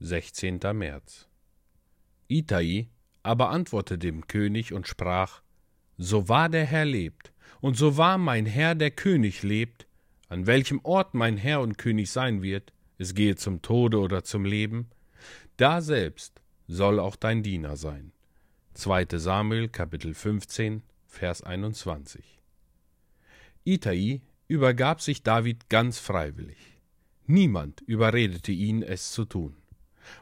16. März. Itai aber antwortete dem König und sprach: So wahr der Herr lebt, und so wahr mein Herr der König lebt, an welchem Ort mein Herr und König sein wird, es gehe zum Tode oder zum Leben, da selbst soll auch dein Diener sein. 2. Samuel Kapitel 15 Vers 21. Itai übergab sich David ganz freiwillig. Niemand überredete ihn, es zu tun.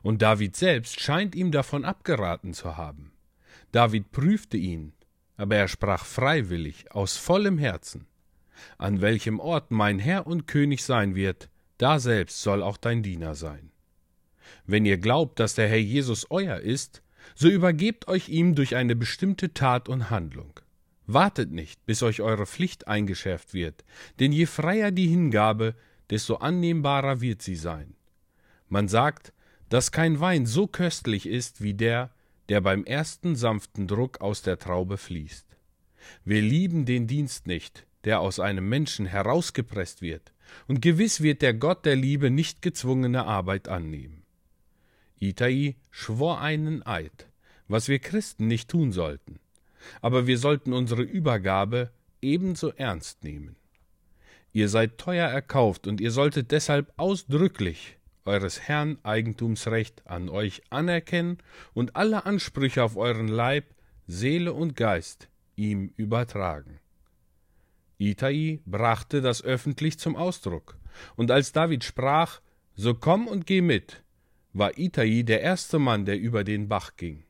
Und David selbst scheint ihm davon abgeraten zu haben. David prüfte ihn, aber er sprach freiwillig, aus vollem Herzen. An welchem Ort mein Herr und König sein wird, da selbst soll auch dein Diener sein. Wenn ihr glaubt, dass der Herr Jesus euer ist, so übergebt euch ihm durch eine bestimmte Tat und Handlung. Wartet nicht, bis euch eure Pflicht eingeschärft wird, denn je freier die Hingabe, desto annehmbarer wird sie sein. Man sagt, dass kein Wein so köstlich ist wie der, der beim ersten sanften Druck aus der Traube fließt. Wir lieben den Dienst nicht, der aus einem Menschen herausgepresst wird, und gewiss wird der Gott der Liebe nicht gezwungene Arbeit annehmen. Itai schwor einen Eid, was wir Christen nicht tun sollten, aber wir sollten unsere Übergabe ebenso ernst nehmen. Ihr seid teuer erkauft und ihr solltet deshalb ausdrücklich eures Herrn Eigentumsrecht an euch anerkennen und alle Ansprüche auf euren Leib, Seele und Geist ihm übertragen. Itai brachte das öffentlich zum Ausdruck, und als David sprach, so komm und geh mit, war Itai der erste Mann, der über den Bach ging.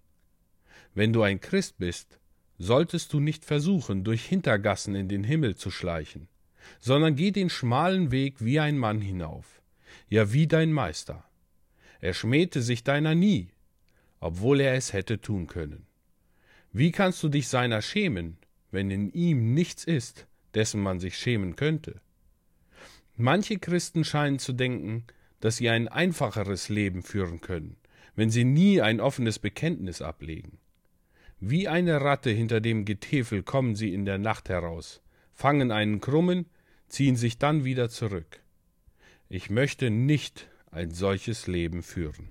Wenn du ein Christ bist, solltest du nicht versuchen, durch Hintergassen in den Himmel zu schleichen, sondern geh den schmalen Weg wie ein Mann hinauf ja wie dein Meister. Er schmähte sich deiner nie, obwohl er es hätte tun können. Wie kannst du dich seiner schämen, wenn in ihm nichts ist, dessen man sich schämen könnte? Manche Christen scheinen zu denken, dass sie ein einfacheres Leben führen können, wenn sie nie ein offenes Bekenntnis ablegen. Wie eine Ratte hinter dem Getäfel kommen sie in der Nacht heraus, fangen einen krummen, ziehen sich dann wieder zurück. Ich möchte nicht ein solches Leben führen.